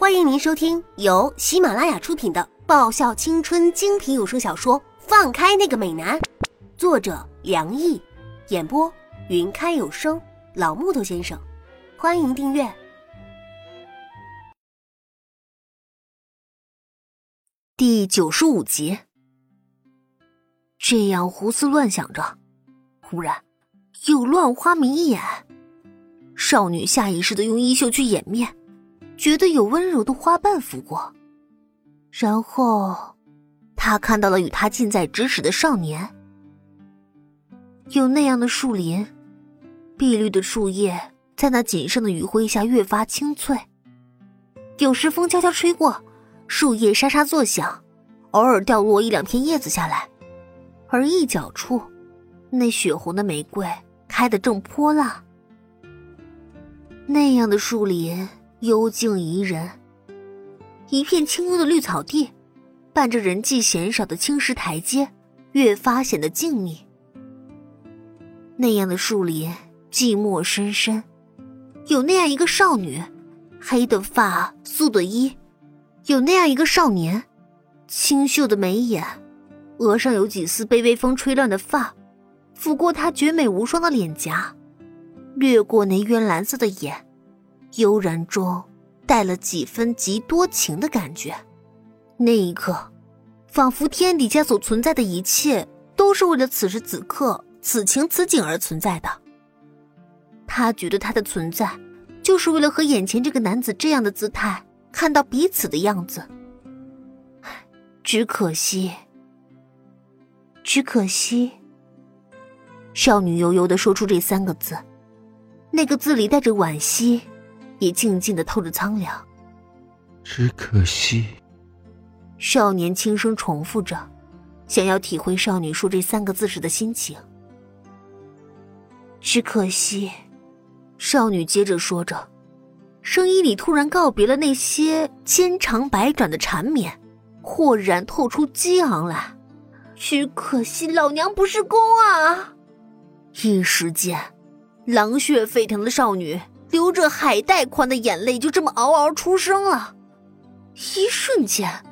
欢迎您收听由喜马拉雅出品的爆笑青春精品有声小说《放开那个美男》，作者梁毅，演播云开有声老木头先生。欢迎订阅第九十五集。这样胡思乱想着，忽然有乱花迷眼，少女下意识的用衣袖去掩面。觉得有温柔的花瓣拂过，然后他看到了与他近在咫尺的少年。有那样的树林，碧绿的树叶在那仅剩的余晖下越发清脆。有时风悄悄吹过，树叶沙沙作响，偶尔掉落一两片叶子下来，而一角处，那血红的玫瑰开得正泼辣。那样的树林。幽静宜人，一片清幽的绿草地，伴着人迹鲜少的青石台阶，越发显得静谧。那样的树林，寂寞深深。有那样一个少女，黑的发，素的衣；有那样一个少年，清秀的眉眼，额上有几丝被微风吹乱的发，拂过他绝美无双的脸颊，掠过那渊蓝色的眼。悠然中带了几分极多情的感觉，那一刻，仿佛天底下所存在的一切都是为了此时此刻、此情此景而存在的。他觉得他的存在，就是为了和眼前这个男子这样的姿态看到彼此的样子。只可惜，只可惜。少女悠悠的说出这三个字，那个字里带着惋惜。也静静的透着苍凉。只可惜，少年轻声重复着，想要体会少女说这三个字时的心情。只可惜，少女接着说着，声音里突然告别了那些千长百短的缠绵，豁然透出激昂来。只可惜，老娘不是公啊！一时间，狼血沸腾的少女。流着海带宽的眼泪，就这么嗷嗷出声了。一瞬间，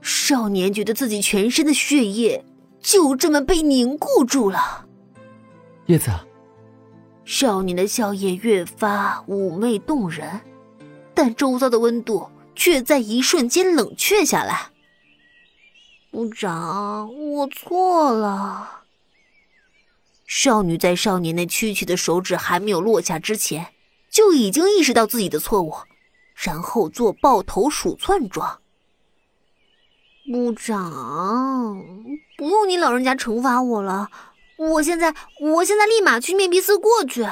少年觉得自己全身的血液就这么被凝固住了。叶子，少年的笑靥越发妩媚动人，但周遭的温度却在一瞬间冷却下来。部长，我错了。少女在少年那屈曲的手指还没有落下之前。就已经意识到自己的错误，然后做抱头鼠窜状。部长，不用你老人家惩罚我了，我现在，我现在立马去面壁思过去。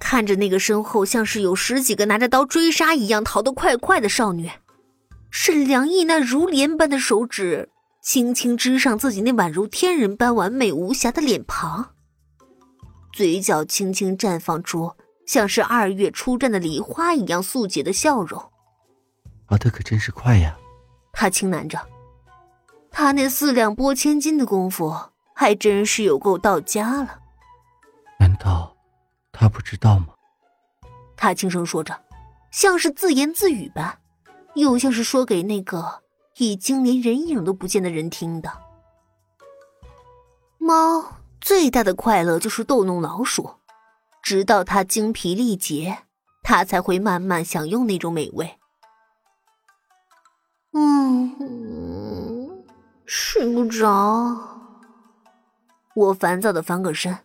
看着那个身后像是有十几个拿着刀追杀一样逃得快快的少女，沈良毅那如莲般的手指轻轻支上自己那宛如天人般完美无瑕的脸庞。嘴角轻轻绽放出像是二月初绽的梨花一样素洁的笑容，跑得可真是快呀！他轻喃着，他那四两拨千斤的功夫还真是有够到家了。难道他不知道吗？他轻声说着，像是自言自语般，又像是说给那个已经连人影都不见的人听的。猫。最大的快乐就是逗弄老鼠，直到它精疲力竭，它才会慢慢享用那种美味。嗯，睡不着。我烦躁的翻个身，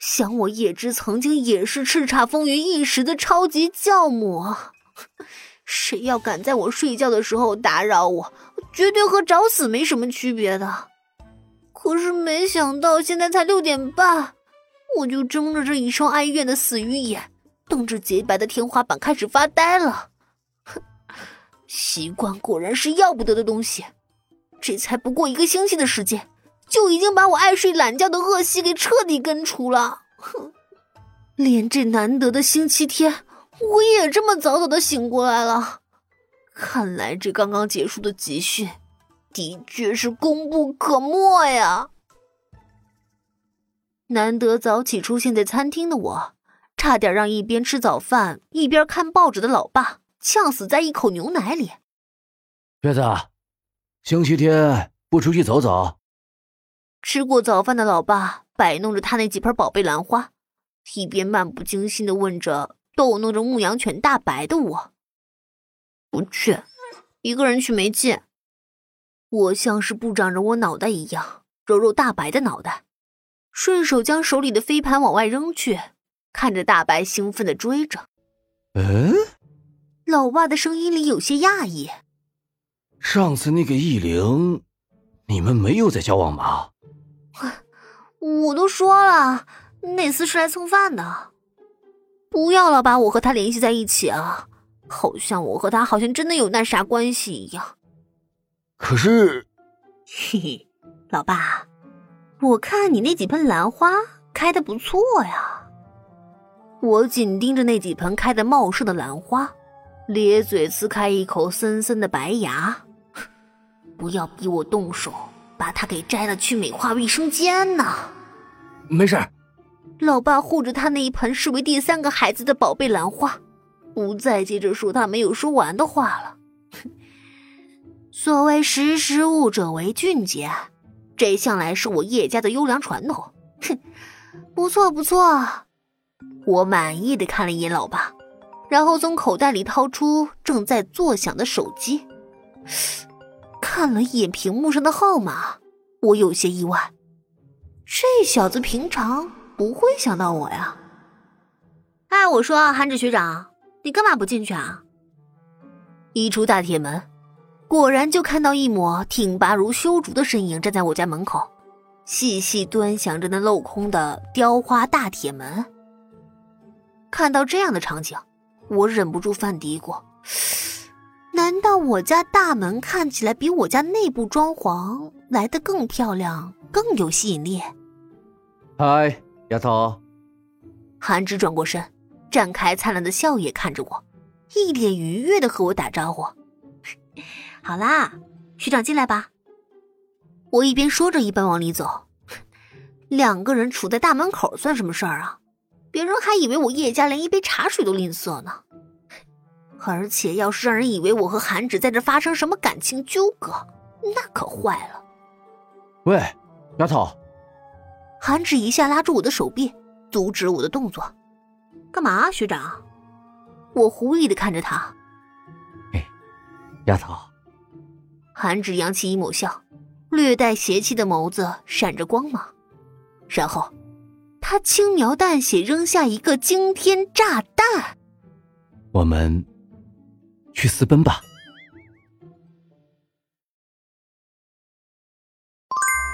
想我叶芝曾经也是叱咤风云一时的超级教母，谁要敢在我睡觉的时候打扰我，绝对和找死没什么区别的。可是没想到，现在才六点半，我就睁着这一双哀怨的死鱼眼，瞪着洁白的天花板开始发呆了。习惯果然是要不得的东西。这才不过一个星期的时间，就已经把我爱睡懒觉的恶习给彻底根除了。哼，连这难得的星期天，我也这么早早的醒过来了。看来这刚刚结束的集训。的确是功不可没呀！难得早起出现在餐厅的我，差点让一边吃早饭一边看报纸的老爸呛死在一口牛奶里。月子，星期天不出去走走？吃过早饭的老爸摆弄着他那几盆宝贝兰花，一边漫不经心的问着逗弄着牧羊犬大白的我：“不去，一个人去没劲。”我像是不长着我脑袋一样，揉揉大白的脑袋，顺手将手里的飞盘往外扔去，看着大白兴奋的追着。嗯，老爸的声音里有些讶异。上次那个易灵，你们没有在交往吧？我都说了，那次是来蹭饭的，不要老把我和他联系在一起啊！好像我和他好像真的有那啥关系一样。可是，嘿嘿，老爸，我看你那几盆兰花开的不错呀。我紧盯着那几盆开的茂盛的兰花，咧嘴呲开一口森森的白牙。不要逼我动手，把它给摘了去美化卫生间呢。没事。老爸护着他那一盆视为第三个孩子的宝贝兰花，不再接着说他没有说完的话了。所谓识时务者为俊杰，这向来是我叶家的优良传统。哼，不错不错，我满意的看了一眼老爸，然后从口袋里掏出正在作响的手机，看了一眼屏幕上的号码，我有些意外。这小子平常不会想到我呀。哎，我说韩志学长，你干嘛不进去啊？一出大铁门。果然，就看到一抹挺拔如修竹的身影站在我家门口，细细端详着那镂空的雕花大铁门。看到这样的场景，我忍不住犯嘀咕：难道我家大门看起来比我家内部装潢来的更漂亮、更有吸引力？嗨，丫头。韩芝转过身，绽开灿烂的笑靥看着我，一脸愉悦的和我打招呼。好啦，学长进来吧。我一边说着，一边往里走。两个人处在大门口算什么事儿啊？别人还以为我叶家连一杯茶水都吝啬呢。而且要是让人以为我和韩芷在这发生什么感情纠葛，那可坏了。喂，丫头。韩芷一下拉住我的手臂，阻止我的动作。干嘛，学长？我狐疑的看着他。哎，丫头。韩芷扬起一抹笑，略带邪气的眸子闪着光芒，然后，他轻描淡写扔下一个惊天炸弹：“我们去私奔吧。”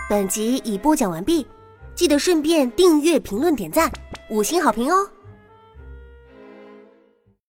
本集已播讲完毕，记得顺便订阅、评论、点赞、五星好评哦！